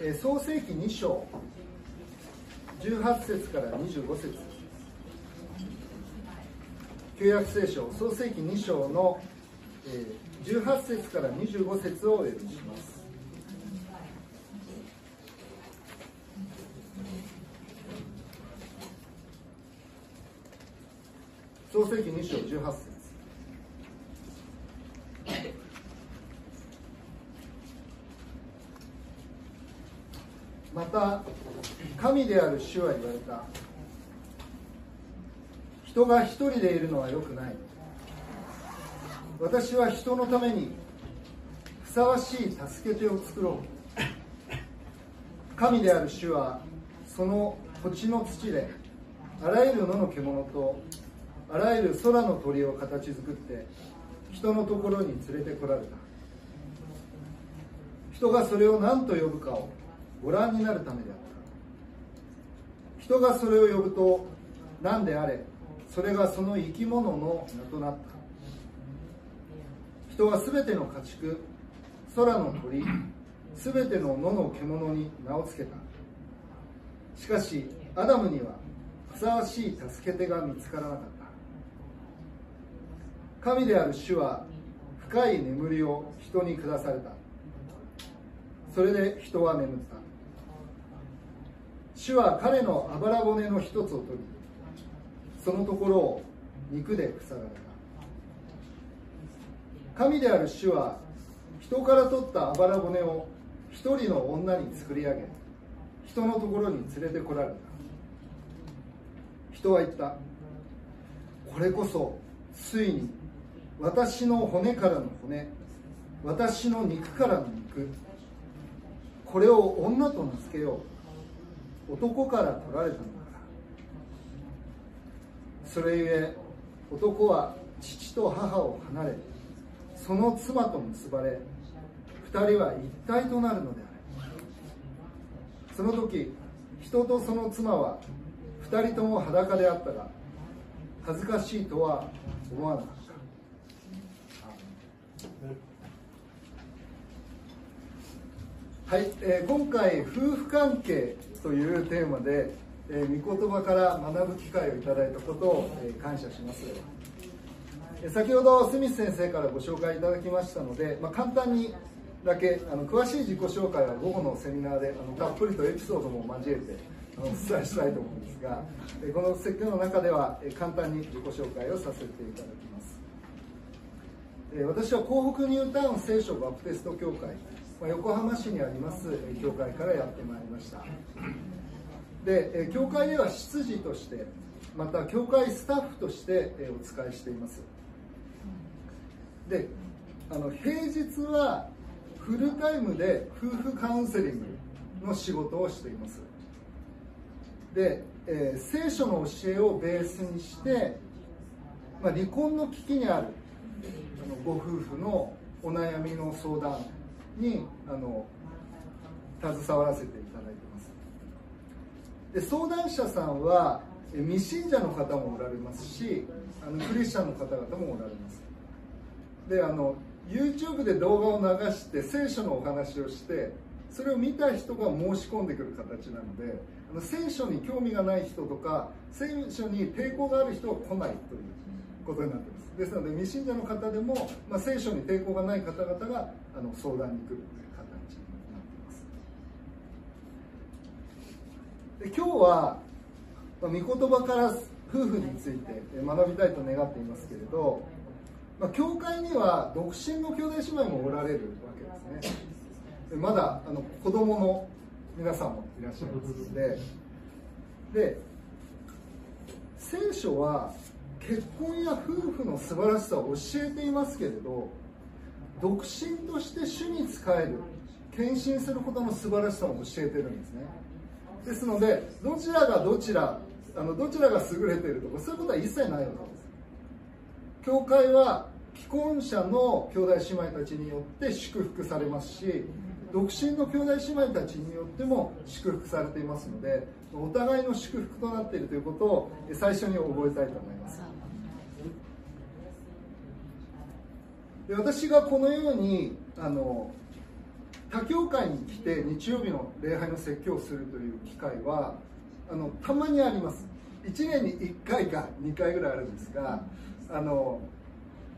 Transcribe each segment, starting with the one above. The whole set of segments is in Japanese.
創世記2章18節から25節。旧約聖書創世記2章の、18節から25節をお読みします。創世記2章18節ままた神である主は言われた。人が一人でいるのはよくない。私は人のためにふさわしい助け手を作ろう。神である主はその土地の土であらゆる野の獣とあらゆる空の鳥を形作って人のところに連れてこられた。人がそれを何と呼ぶかをご覧になるためであった。人がそれを呼ぶと何であれそれがその生き物の名となった。人はすべての家畜空の鳥すべての野の獣に名を付けた。しかしアダムにはふさわしい助け手が見つからなかった。神である主は深い眠りを人に下された。それで人は眠った。主は彼のあばら骨の一つを取りそのところを肉で塞がれた。神である主は人から取ったあばら骨を一人の女に作り上げ人のところに連れてこられた。人は言ったこれこそついに私の骨からの骨私の肉からの肉これを女と名付けよう。男から取られたのだ。からそれゆえ男は父と母を離れその妻と結ばれ二人は一体となるのである。その時人とその妻は二人とも裸であったが恥ずかしいとは思わなかった。はい、えー、今回夫婦関係というテーマで、えー、御言葉から学ぶ機会をいただいたことを、えー、感謝します。先ほどスミス先生からご紹介いただきましたので、まあ、簡単にだけあの詳しい自己紹介は午後のセミナーであのたっぷりとエピソードも交えてあのお伝えしたいと思うんですがこの説教の中では簡単に自己紹介をさせていただきます。私は港北ニュータウン聖書バプテスト教会ま横浜市にあります教会からやってまいりました。で教会では執事としてまた教会スタッフとしてお使いしています。であの平日はフルタイムで夫婦カウンセリングの仕事をしています。で、えー、聖書の教えをベースにして、まあ、離婚の危機にあるあのご夫婦のお悩みの相談にあの携わらせていただいてます。で相談者さんは未信者の方もおられますしあのクリスチャンの方々もおられます。であの YouTube で動画を流して聖書のお話をしてそれを見た人が申し込んでくる形なのであの聖書に興味がない人とか聖書に抵抗がある人は来ないという。ことになってます。ですので未信者の方でも、まあ、聖書に抵抗がない方々があの相談に来るという形になっています。で今日は、まあ、御言葉から夫婦について学びたいと願っていますけれどまあ、教会には独身の兄弟姉妹もおられるわけですね。でまだあの子供の皆さんもいらっしゃいますので。で聖書は結婚や夫婦の素晴らしさを教えていますけれど独身として主に仕える献身することの素晴らしさも教えてるんですね。ですのでどちらがどちらあのどちらが優れているとかそういうことは一切ないわけです。教会は既婚者の兄弟姉妹たちによって祝福されますし独身の兄弟姉妹たちによっても祝福されていますのでお互いの祝福となっているということを最初に覚えたいと思います。で私がこのようにあの他教会に来て日曜日の礼拝の説教をするという機会はあのたまにあります。1年に1回か2回ぐらいあるんですがあの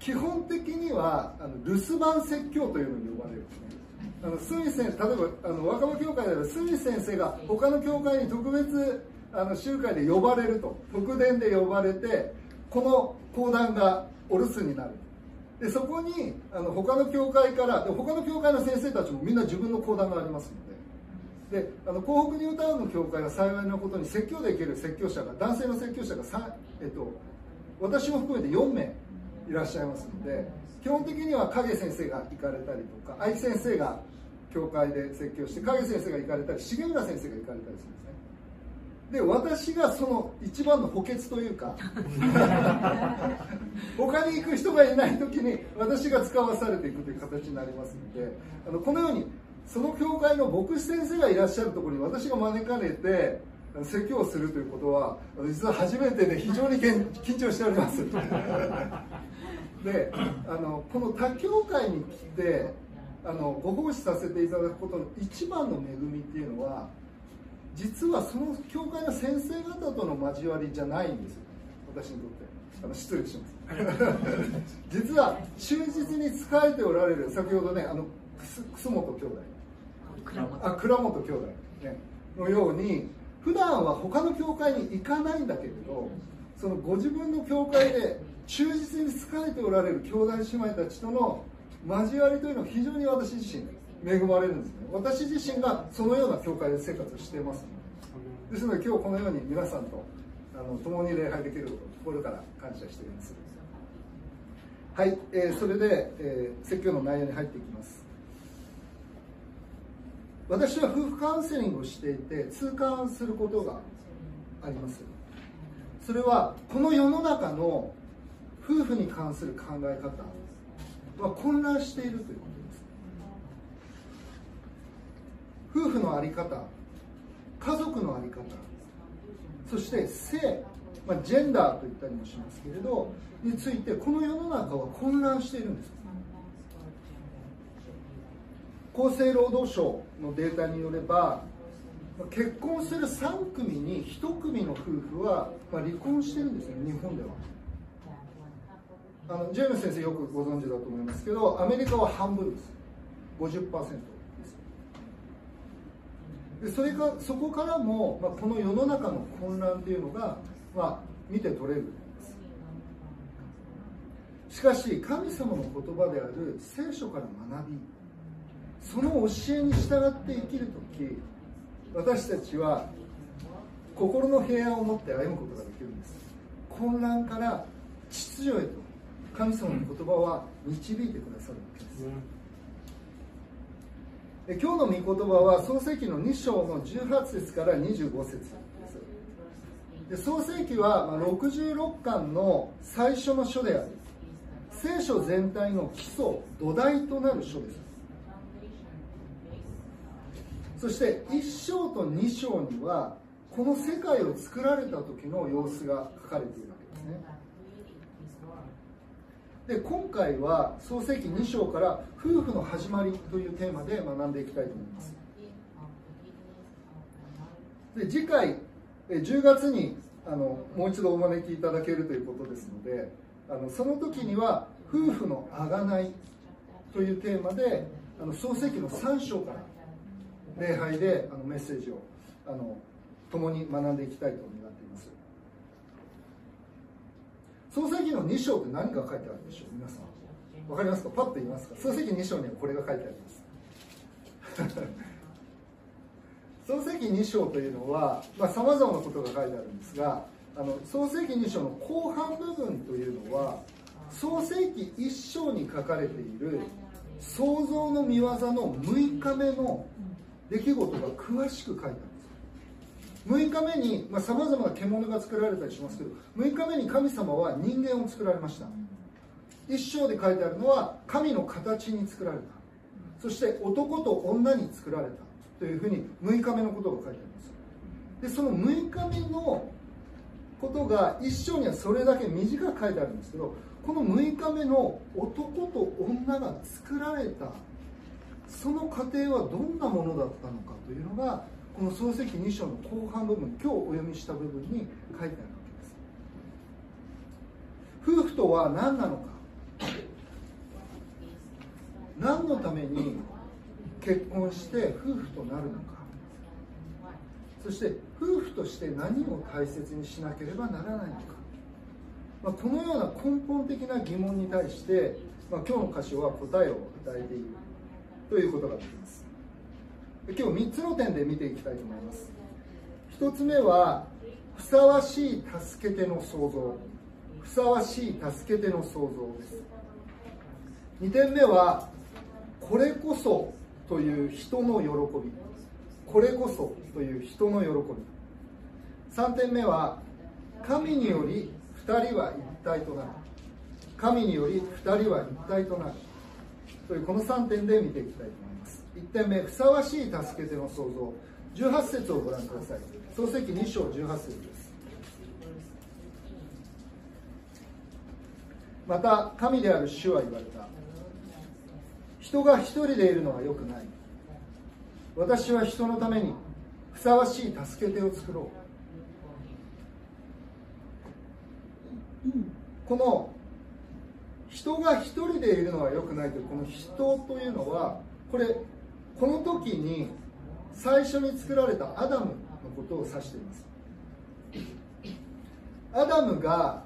基本的にはあの留守番説教というのに呼ばれるんですね。あのスミス先例えばあの若葉教会ではスミ先生が他の教会に特別あの集会で呼ばれると特伝で呼ばれてこの講談がお留守になる。でそこにあの他の教会からで他の教会の先生たちもみんな自分の講談がありますので。であの東北ニュータウンの教会は幸いなことに説教できる説教者が男性の説教者がえっと、私も含めて4名いらっしゃいますので基本的には影先生が行かれたりとか愛先生が教会で説教して影先生が行かれたり重村先生が行かれたりするんですね。で私がその一番の補欠というか 他に行く人がいない時に私が使わされていくという形になりますのであのこのようにその教会の牧師先生がいらっしゃるところに私が招かれて説教をするということは実は初めてで非常に緊張しております。であのこの他教会に来てあのご奉仕させていただくことの一番の恵みっていうのは実はその教会の先生方との交わりじゃないんですよ。私にとって。あの失礼します。実は忠実に仕えておられる先ほどねあの楠本兄弟。あ倉本兄弟、ね、のように普段は他の教会に行かないんだけれどそのご自分の教会で忠実に仕えておられる兄弟姉妹たちとの交わりというのは非常に私自身恵まれるんですね。私自身がそのような教会で生活してます。ですので今日このように皆さんとあの共に礼拝できること心から感謝しています。はい、えー、それで、えー、説教の内容に入っていきます。私は夫婦カウンセリングをしていて痛感することがあります。それはこの世の中の夫婦に関する考え方は混乱しているということです夫婦の在り方家族の在り方そして性、まあ、ジェンダーと言ったりもしますけれどについてこの世の中は混乱しているんです。厚生労働省のデータによれば結婚する3組に1組の夫婦はまあ離婚してるんですよ日本では。あのジェームス先生よくご存知だと思いますけどアメリカは半分です。50%でそれかそこからも、まあ、この世の中の混乱っていうのが、まあ、見て取れる。しかし神様の言葉である聖書から学びその教えに従って生きる時私たちは心の平安を持って歩むことができるんです。混乱から秩序へと神様の言葉は導いてくださるわけです、今日の御言葉は創世記の2章の18節から25節です。創世記は66巻の最初の書である聖書全体の基礎土台となる書です。そして1章と2章にはこの世界を作られた時の様子が書かれているわけですね。で今回は創世記2章から夫婦の始まりというテーマで学んでいきたいと思います。で次回10月にあのもう一度お招きいただけるということですのであのその時には夫婦のあがないというテーマであの創世記の3章から礼拝であのメッセージをあの共に学んでいきたいと願っています。創世記の2章って何が書いてあるでしょう？皆さん。わかりますか？パッと言いますか？創世記2章にはこれが書いてあります。創世記2章というのはさまざ、まなことが書いてあるんですがあの創世記2章の後半部分というのは創世記1章に書かれている創造の見業の6日目の出来事が詳しく書いてあるんです。6日目にさまざ、まな獣が作られたりしますけど6日目に神様は人間を作られました。一章で書いてあるのは神の形に作られた。そして男と女に作られた。というふうに6日目のことが書いてあります。でその6日目のことが一章にはそれだけ短く書いてあるんですけどこの6日目の男と女が作られたその過程はどんなものだったのかというのがこの漱石2章の後半部分今日お読みした部分に書いてあるわけです。夫婦とは何なのか？何のために結婚して夫婦となるのか？そして夫婦として何を大切にしなければならないのか、まあ、このような根本的な疑問に対して、まあ、今日の箇所は答えを与えているということができます。今日3つの点で見ていきたいと思います。1つ目はふさわしい助け手の創造。ふさわしい助け手の創造です。2点目はこれこそという人の喜び。これこそという人の喜び。3点目は神により2人は一体となる。神により2人は一体となる。というこの3点で見ていきたいと思います。点目ふさわしい助け手の創造。18節をご覧ください。創世記2章18節です。また神である主は言われた。人が一人でいるのはよくない。私は人のためにふさわしい助け手を作ろう。この人が一人でいるのは良くないというこの人というのはこれこの時に最初に作られたアダムのことを指しています。アダムが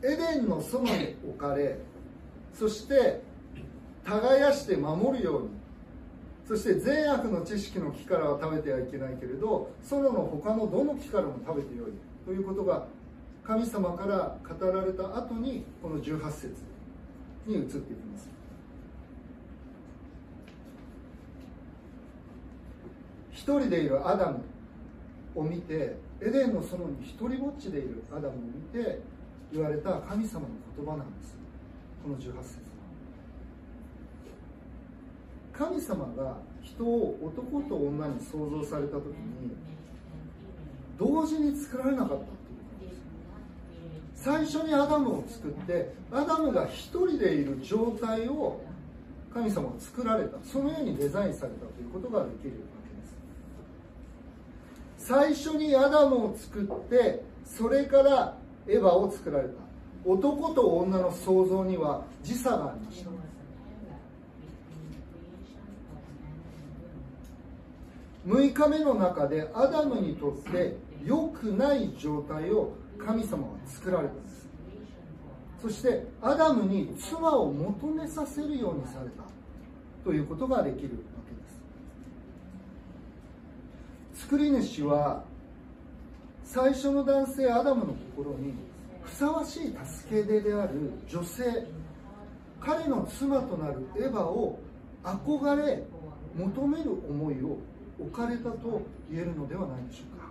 エデンの園に置かれそして耕して守るようにそして善悪の知識の木からは食べてはいけないけれど園の他のどの木からも食べてよいということが神様から語られた後にこの18節に移っていきます。一人でいるアダムを見てエデンの園に一人ぼっちでいるアダムを見て言われた神様の言葉なんです。この18節は。神様が人を男と女に創造された時に同時に作られなかったっていうことです。最初にアダムを作ってアダムが一人でいる状態を神様は作られた。そのようにデザインされたということができる。最初にアダムを作ってそれからエヴァを作られた。男と女の創造には時差がありました。6日目の中でアダムにとって良くない状態を神様は作られたんです。そしてアダムに妻を求めさせるようにされた。ということができるわけです作り主は最初の男性アダムの心にふさわしい助け出である女性彼の妻となるエヴァを憧れ求める思いを置かれたと言えるのではないでしょうか。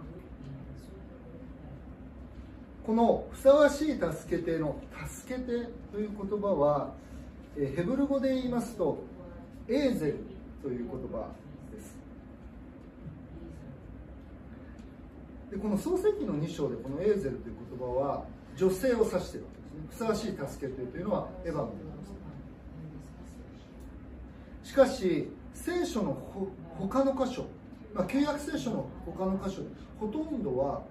このふさわしい助け手の助け手という言葉はヘブル語で言いますとエーゼルという言葉。でこの創世記の2章でこのエーゼルという言葉は女性を指しているわけですね。ふさわしい助け手というのはエヴァのことです。しかし聖書のほ他の箇所まあ、契約聖書の他の箇所ほとんどは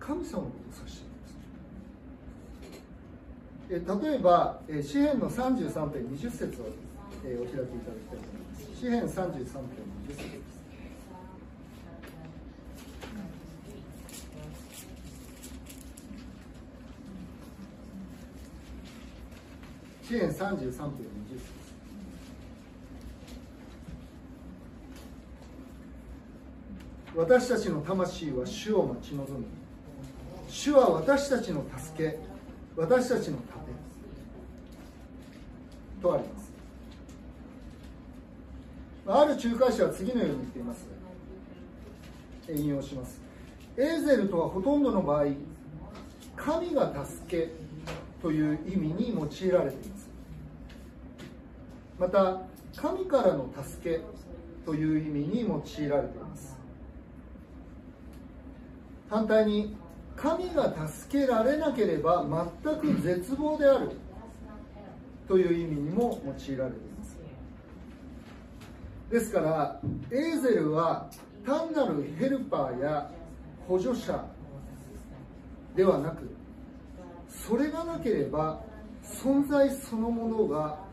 神様のことを指しています。え例えば、え詩篇の33編20節を、えお開きいただきたいと思います。詩篇33編20節。です詩篇33編20節。私たちの魂は主を待ち望む主は私たちの助け私たちの盾とあります。ある仲介者は次のように言っています。引用します。エーゼルとはほとんどの場合神が助けという意味に用いられています。また神からの助けという意味に用いられています。反対に神が助けられなければ全く絶望であるという意味にも用いられています。ですからエーゼルは単なるヘルパーや補助者ではなくそれがなければ存在そのものが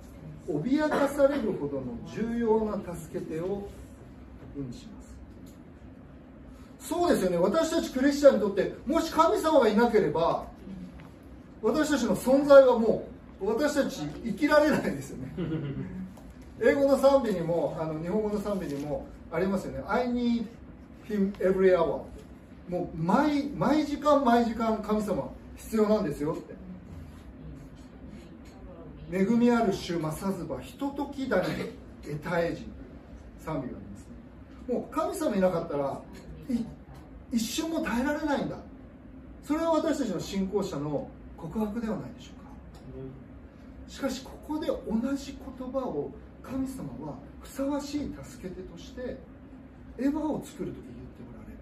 脅かされるほどの重要な助け手を意味します。そうですよね。私たちクリスチャンにとってもし神様がいなければ私たちの存在はもう私たち生きられないですよね。英語の賛美にもあの日本語の賛美にもありますよね。I need him every hour もう毎毎時間毎時間神様必要なんですよって。恵みある主正ずばひとときだに得たえじ賛美があります。ねもう神様いなかったら一瞬も耐えられないんだ。それは私たちの信仰者の告白ではないでしょうか。しかしここで同じ言葉を神様はふさわしい助け手としてエヴァを作る時言っておられる。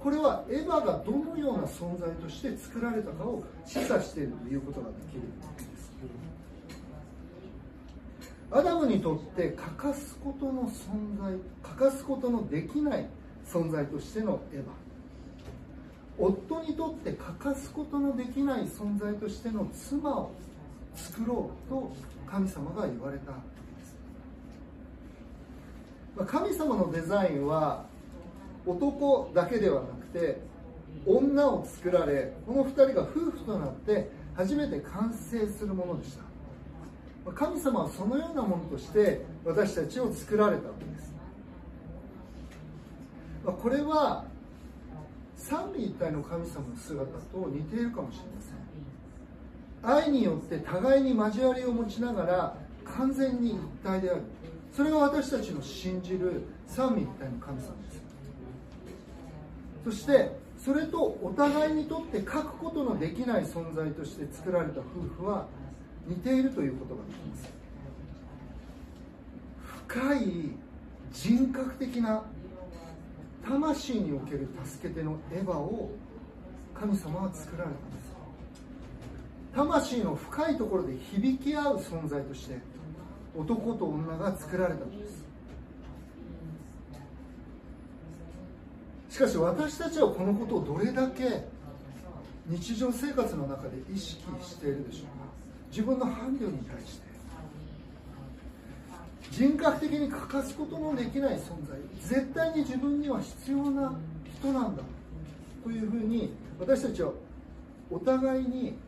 これはエヴァがどのような存在として作られたかを示唆しているということができる。わけですアダムにとって欠かすことの存在欠かすことのできない存在としてのエヴァ。夫にとって欠かすことのできない存在としての妻を作ろうと神様が言われた。神様のデザインは男だけではなくて女を作られこの2人が夫婦となって初めて完成するものでした。神様はそのようなものとして私たちを作られたわけです。これは三位一体の神様の姿と似ているかもしれません。愛によって互いに交わりを持ちながら完全に一体である。それが私たちの信じる三位一体の神様です。そしてそれとお互いにとって書くことのできない存在として作られた夫婦は似ているということができます。深い人格的な魂における助け手のエヴァを神様は作られたんです魂の深いところで響き合う存在として男と女が作られたのです。しかし私たちはこのことをどれだけ日常生活の中で意識しているでしょうか。自分の伴侶に対して人格的に欠かすことのできない存在絶対に自分には必要な人なんだというふうに私たちはお互いに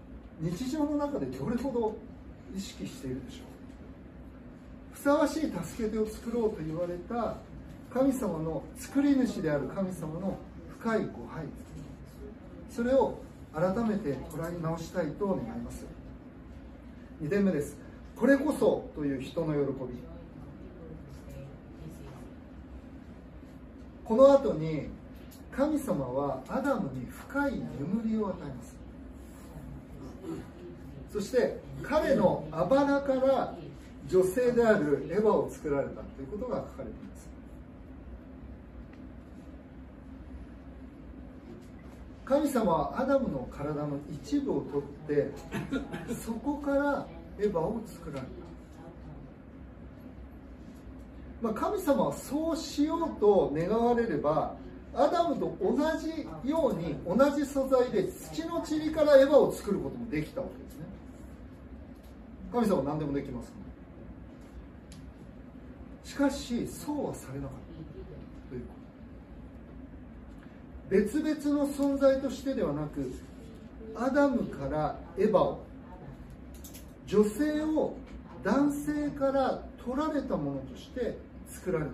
日常の中でどれほど意識しているでしょう。ふさわしい助け手を作ろうと言われた神様の作り主である神様の深いご配それを改めて捉え直したいと願います。2点目です。これこそという人の喜び。この後に神様はアダムに深い眠りを与えます。そして彼のあばらから女性であるエヴァを作られたということが書かれています。神様はアダムの体の一部を取ってそこからエヴァを作られた、まあ、神様はそうしようと願われればアダムと同じように同じ素材で土の塵からエヴァを作ることもできたわけですね。神様は何でもできます。しかしそうはされなかったということ別々の存在としてではなくアダムからエヴァを女性を男性から取られたものとして作られた。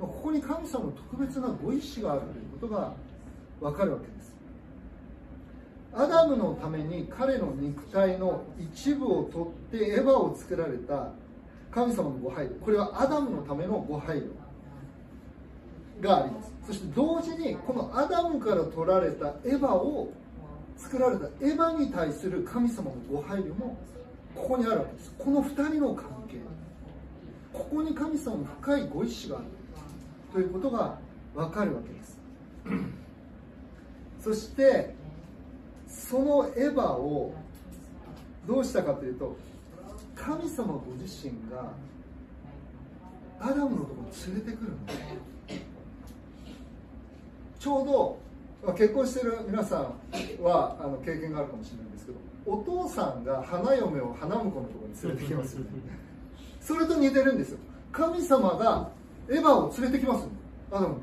ここに神様の特別なご意志があるということが分かるわけです。アダムのために彼の肉体の一部を取ってエヴァを作られた神様のご配慮。これはアダムのためのご配慮があります。そして同時にこのアダムから取られたエヴァを作られたエヴァに対する神様のご配慮もここにあるわけです。この2人の関係ここに神様の深いご意志があるということが分かるわけです。そしてそのエヴァをどうしたかというと神様ご自身がアダムのところに連れてくるんですちょうど結婚してる皆さんはあの経験があるかもしれないんですけどお父さんが花嫁を花婿のところに連れてきますよね。それと似てるんですよ。神様がエヴァを連れてきますアダム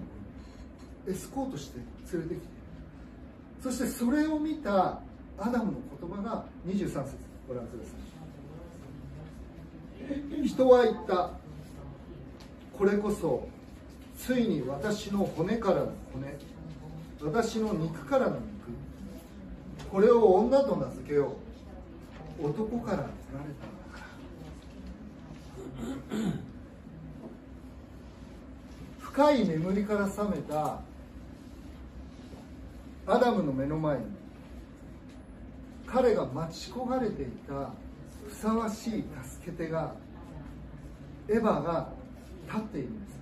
エスコートして連れてきて。そしてそれを見たアダムの言葉が23節。ご覧ください。人は言った。これこそついに私の骨からの骨私の肉からの肉。これを女と名付けよう。男から取られたのだから。深い眠りから覚めたアダムの目の前に彼が待ち焦がれていたふさわしい助け手がエヴァが立っているんです。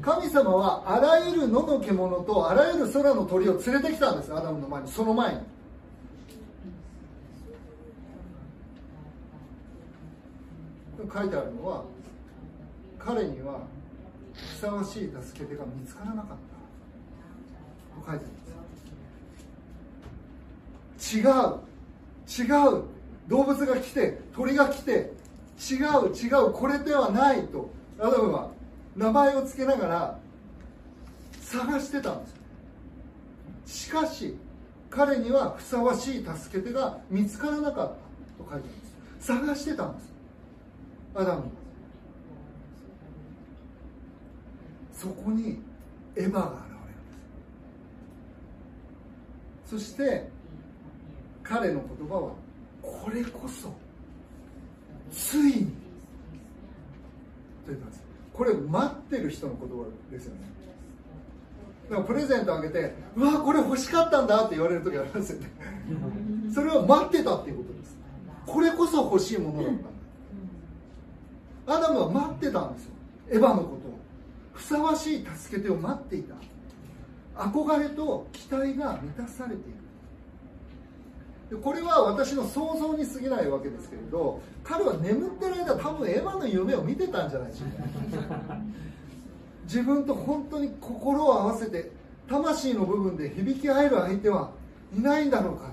神様はあらゆる野の獣とあらゆる空の鳥を連れてきたんですアダムの前にその前に。書いてあるのは彼にはふさわしい助け手が見つからなかったと書いてあるんです。違う。違う。動物が来て鳥が来て違う違うこれではないと。アダムは名前を付けながら探してたんです。しかし彼にはふさわしい助け手が見つからなかったと書いてあるんです。探してたんです。アダム。そこにエヴァが現れるんです。そして彼の言葉はこれこそついにと言ったんです。これ待ってる人の言葉ですよね。だからプレゼントあげてうわこれ欲しかったんだって言われる時ありますよね。それを待ってたっていうことです。これこそ欲しいものだったんだ。アダムは待ってたんですよ。エヴァのことを。ふさわしい助け手を待っていた。憧れと期待が満たされている。これは私の想像に過ぎないわけですけれど彼は眠ってる間多分エヴァの夢を見てたんじゃないでしょうか自分と本当に心を合わせて魂の部分で響き合える相手はいないんだろうか。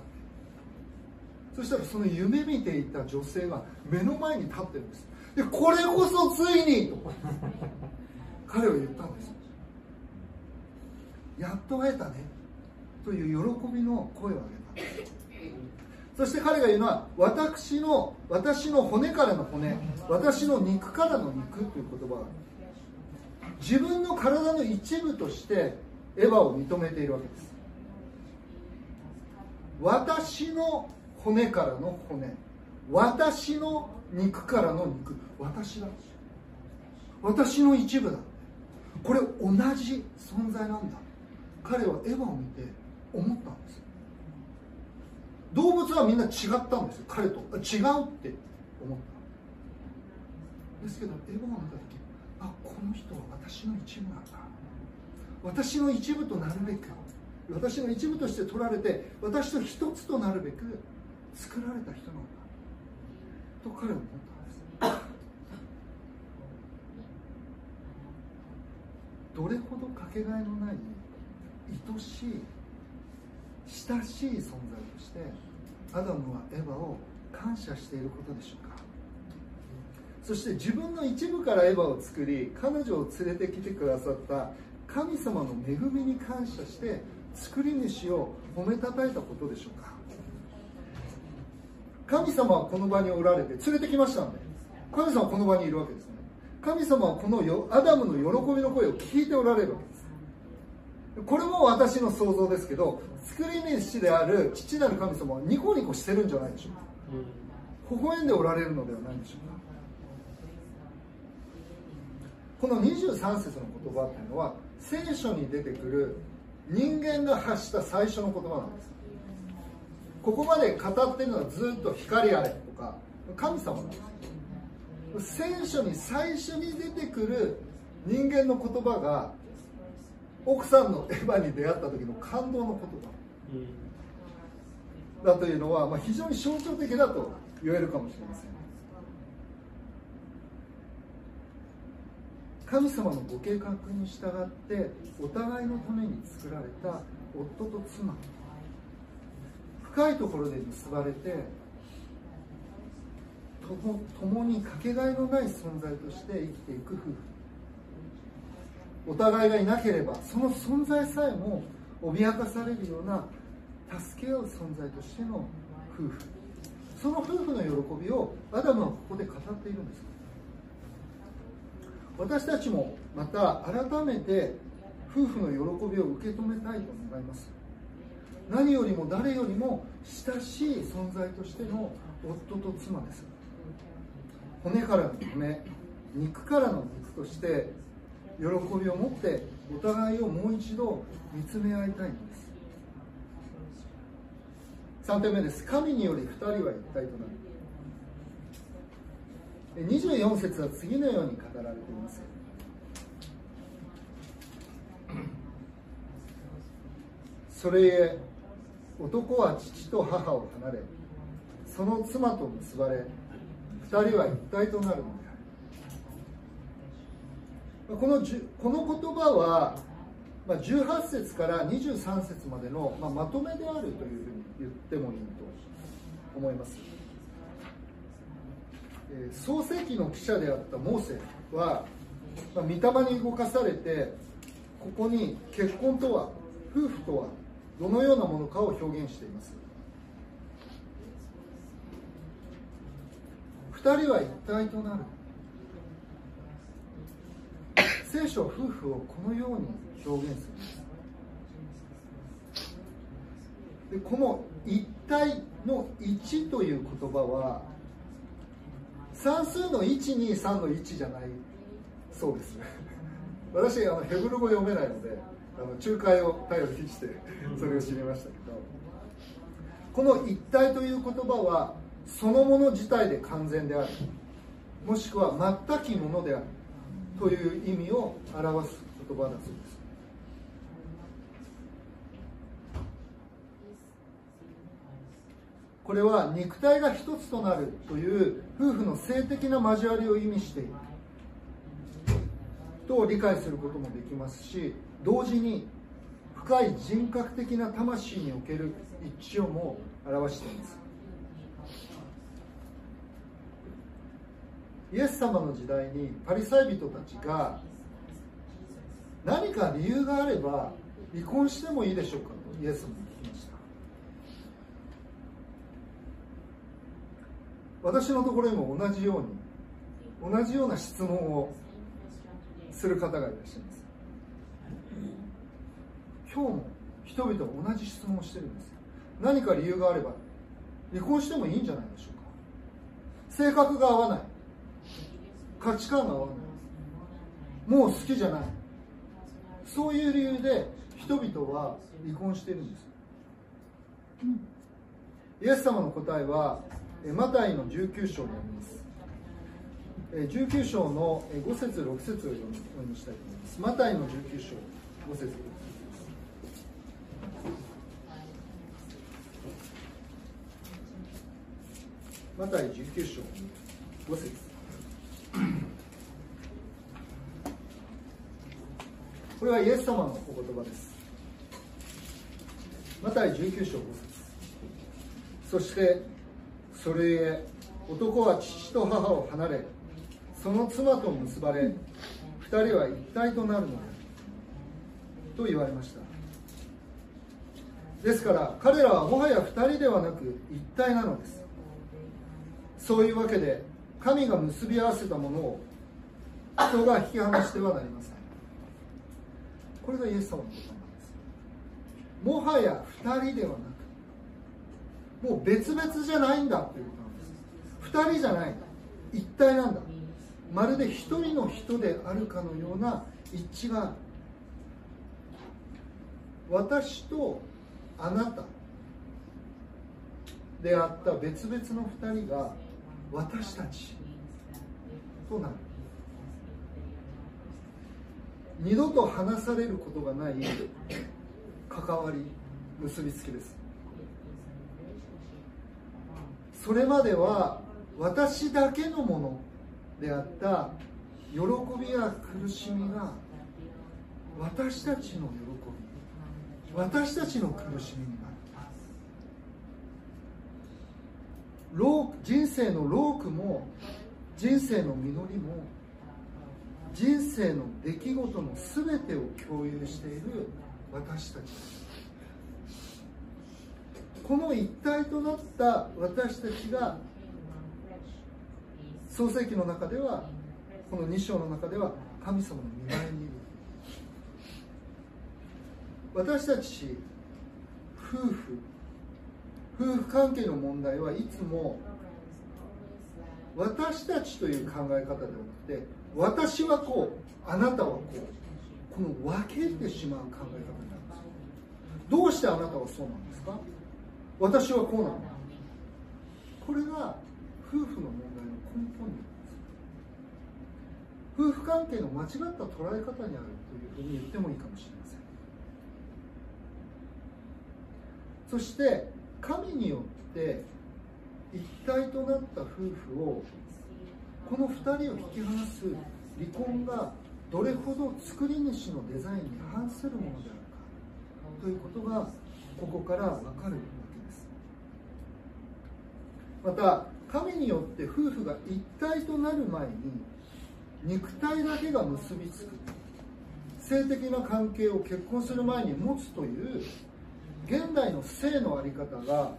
そしたらその夢見ていた女性が目の前に立ってるんです。でこれこそついにと彼は言ったんです。やっと会えたね。という喜びの声を上げたんです。そして彼が言うのは私の私の骨からの骨私の肉からの肉という言葉。が自分の体の一部としてエヴァを認めているわけです。私の骨からの骨。私の肉からの肉。私だ。私の一部だ。これ同じ存在なんだ。彼はエヴァを見て思った。動物はみんな違ったんですよ。彼と。違うって思った。ですけどエヴァを見た時あこの人は私の一部なんだ。私の一部となるべく私の一部として取られて私と一つとなるべく作られた人なんだ。と彼は思ったんです。どれほどかけがえのない愛しい親しい存在してアダムはエヴァを感謝していることでしょうか？そして自分の一部からエヴァを作り彼女を連れてきてくださった神様の恵みに感謝して作り主を褒めたたえたことでしょうか？神様はこの場におられて連れてきましたんで。神様はこの場にいるわけですね。神様はこのよアダムの喜びの声を聞いておられるわけです。これも私の想像ですけど作り主である父なる神様はニコニコしてるんじゃないでしょうか。微笑んでおられるのではないでしょうか。この23節の言葉っていうのは聖書に出てくる人間が発した最初の言葉なんです。ここまで語ってるのはずっと光あれとか神様なんです。聖書に最初に出てくる人間の言葉が奥さんのエヴァに出会った時の感動の言葉だ。というのは、まあ、非常に象徴的だと言えるかもしれません。神様のご計画に従ってお互いのために作られた夫と妻。深いところで結ばれて共にかけがえのない存在として生きていく夫婦。お互いがいなければその存在さえも脅かされるような助け合う存在としての夫婦。その夫婦の喜びをアダムはここで語っているんです。私たちもまた改めて夫婦の喜びを受け止めたいと思います。何よりも誰よりも親しい存在としての夫と妻です。骨からの骨肉からの肉として喜びを持ってお互いをもう一度見つめ合いたいのです。3点目です。神により2人は一体となる。24節は次のように語られています。それゆえ男は父と母を離れその妻と結ばれ2人は一体となるのである。このこの言葉はまあ、18節から23節までの、まあ、まとめであるというふうに言ってもいいと思います、えー、創世記の記者であったモーセは、まあ、御霊に動かされてここに結婚とは夫婦とはどのようなものかを表現しています。2人は一体となる。聖書は夫婦をこのように表現するんです。でこの一体の1という言葉は算数の123の1じゃないそうです。私あのヘブル語読めないのであの仲介を頼りにしてそれを知りましたけど。この一体という言葉はそのもの自体で完全である。もしくは全きものである。という意味を表す言葉だそうです。これは肉体が一つとなるという夫婦の性的な交わりを意味している。と理解することもできますし同時に深い人格的な魂における一致をも表しています。イエス様の時代にパリサイ人たちが何か理由があれば離婚してもいいでしょうかとイエス様に聞きました。私のところにも同じように同じような質問をする方がいらっしゃいます。今日も人々は同じ質問をしてるんです。何か理由があれば離婚してもいいんじゃないでしょうか。性格が合わない。価値観が合わない。もう好きじゃない。そういう理由で人々は離婚してるんです、イエス様の答えはマタイの19章にあります。19章の5節6節を読みしたいと思います。マタイの19章5節マタイ19章5節。これはイエス様のお言葉です。マタイ19章5節。そしてそれゆえ男は父と母を離れその妻と結ばれ二人は一体となるのでと言われました。ですから彼らはもはや二人ではなく一体なのです。そういうわけで神が結び合わせたものを人が引き離してはなりません。これがイエス様の言葉なんですもはや2人ではなくもう別々じゃないんだということなんです。2人じゃない一体なんだ。まるで一人の人であるかのような一致がある私とあなたであった別々の2人が私たちとなる。二度と話されることがない関わり結びつきです。それまでは私だけのものであった喜びや苦しみが私たちの喜び私たちの苦しみになる人生の労苦も人生の実りも人生の出来事の全てを共有している私たち。この一体となった私たちが創世記の中ではこの2章の中では神様の見舞いにいる。私たち夫婦夫婦関係の問題はいつも私たちという考え方ではなくて私はこうあなたはこうこの分けてしまう考え方になるんです。どうしてあなたはそうなんですか？私はこうなんだ。これが夫婦の問題の根本に夫婦関係の間違った捉え方にあるというふうに言ってもいいかもしれません。そして神によって一体となった夫婦をこの2人を引き離す離婚がどれほど作り主のデザインに反するものであるかということがここから分かるわけです。また神によって夫婦が一体となる前に肉体だけが結びつく性的な関係を結婚する前に持つという現代の性の在り方が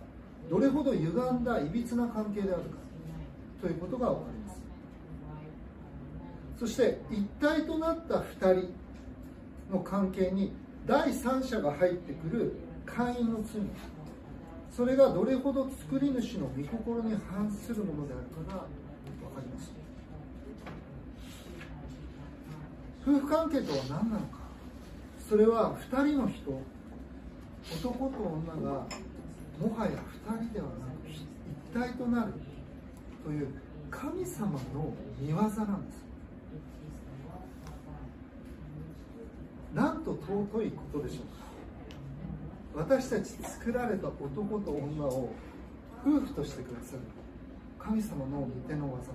どれほど歪んだいびつな関係であるかということが分かりますそして一体となった2人の関係に第三者が入ってくる会員の罪。それがどれほど作り主の御心に反するものであるかが分かります。夫婦関係とは何なのか。それは2人の人男と女がもはや2人ではなく一体となるという神様の見業なんです。なんと尊いことでしょうか私たち作られた男と女を夫婦としてくださる神様の御手の技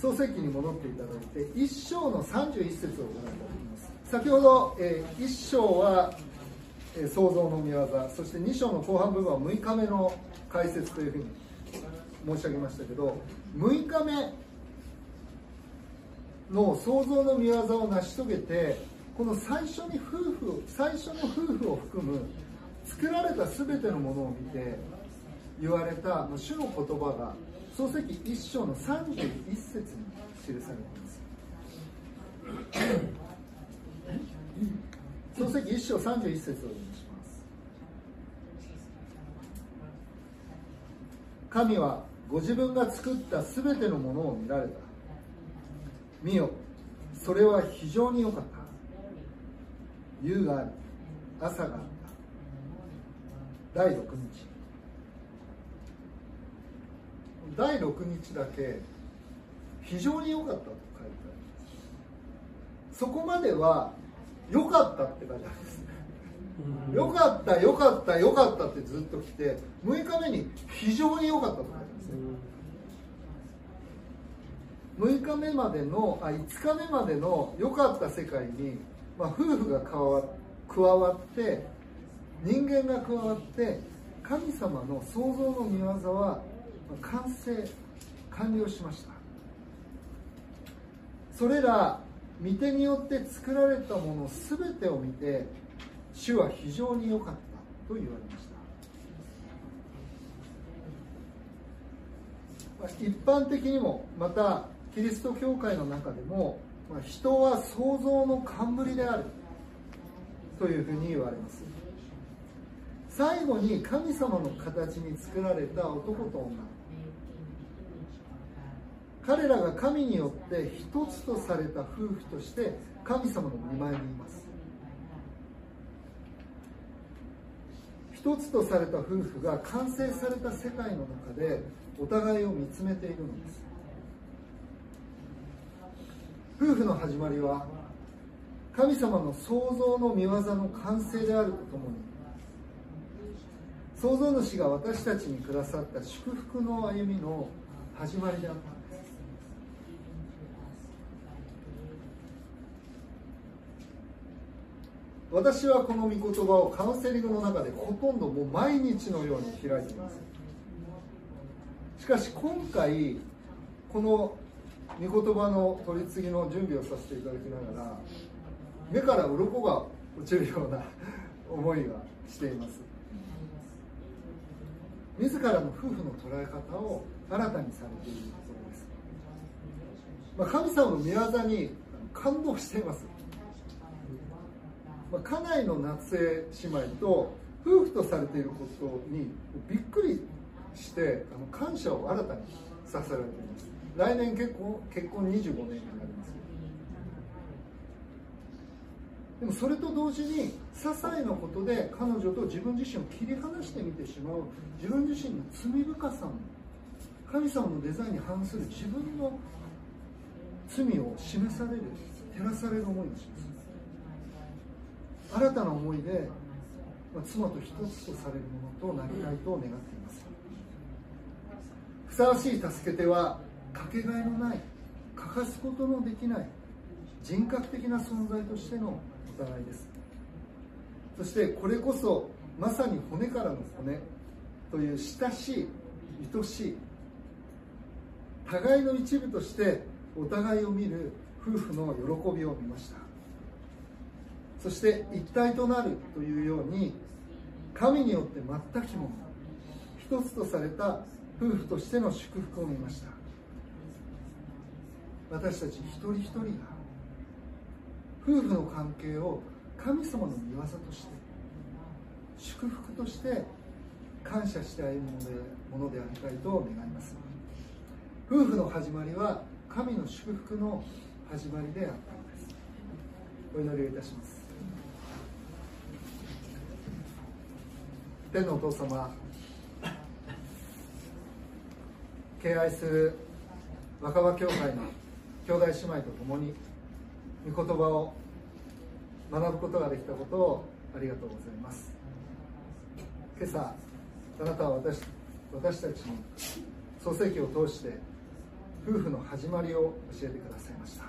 創世記に戻っていた。だいて1章の31節をご覧いただきます。先ほど、えー、1章は、えー、創造の見業。そして2章の後半部分は6日目の解説というふうに申し上げましたけど6日目の創造の見業を成し遂げてこの最初に夫婦最初の夫婦を含む作られた全てのものを見て言われた主の言葉が創世記1章の31節に記されています。創世記1章31節をお願いします。神はご自分が作ったすべてのものを見られた見よそれは非常に良かった。夕があり朝があった。第6日。第6日だけ非常に良かったと書いてあります。そこまでは良かったって書いてあるんですね良かった良かった良かったってずっと来て6日目に非常に良かったと書いてあるんですね6日目までのあ5日目までの良かった世界に、まあ、夫婦が加わ加わって人間が加わって神様の創造の見業は完成完了しました。それら御手によって作られたもの全てを見て主は非常に良かったと言われました。一般的にもまたキリスト教会の中でも人は創造の冠である。というふうに言われます。最後に神様の形に作られた男と女。彼らが神によって一つとされた夫婦として神様の見舞いにいます。一つとされた夫婦が完成された世界の中でお互いを見つめているのです。夫婦の始まりは神様の創造の見業の完成であるとともに創造主が私たちにくださった祝福の歩みの始まりであったんです。私はこの御言葉をカウンセリングの中でほとんどもう毎日のように開いています。しかし今回この御言葉の取り次ぎの準備をさせていただきながら目から鱗が落ちるような思いがしています。自らの夫婦の捉え方を新たにされているそうです、まあ、神様の御業に感動しています。まあ、家内の夏江姉妹と夫婦とされていることにびっくりしてあの感謝を新たにさせられています。来年結婚結婚25年になります。でもそれと同時に些細なことで彼女と自分自身を切り離してみてしまう自分自身の罪深さも神様のデザインに反する自分の罪を示される照らされる思いがします。新たな思いで、まあ、妻と一つとされるものとなりたいと願っています。ふさわしい助け手はかけがえのない欠かすことのできない人格的な存在としてのお互いです。そしてこれこそまさに骨からの骨という親しい愛しい互いの一部としてお互いを見る夫婦の喜びを見ました。そして一体となるというように神によって全くも一つとされた夫婦としての祝福を見ました。私たち一人一人が夫婦の関係を神様の御業として祝福として感謝して歩むものでものでありたいと願います。夫婦の始まりは神の祝福の始まりであったのです。お祈りをいたします。天のお父様敬愛する若葉教会の兄弟姉妹と共に御言葉を学ぶことができたことをありがとうございます。今朝あなたは私私たちに創世記を通して夫婦の始まりを教えてくださいました。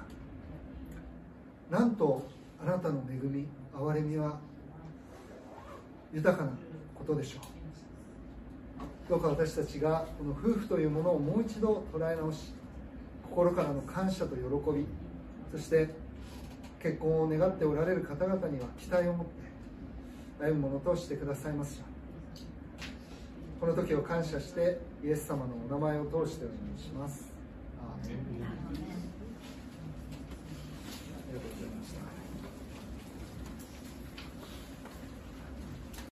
なんとあなたの恵み憐れみは豊かなことでしょう。どうか私たちがこの夫婦というものをもう一度捉え直し心からの感謝と喜びそして結婚を願っておられる方々には期待を持って歩むものとしてくださいますよこの時を感謝してイエス様のお名前を通してお願いします。アーメン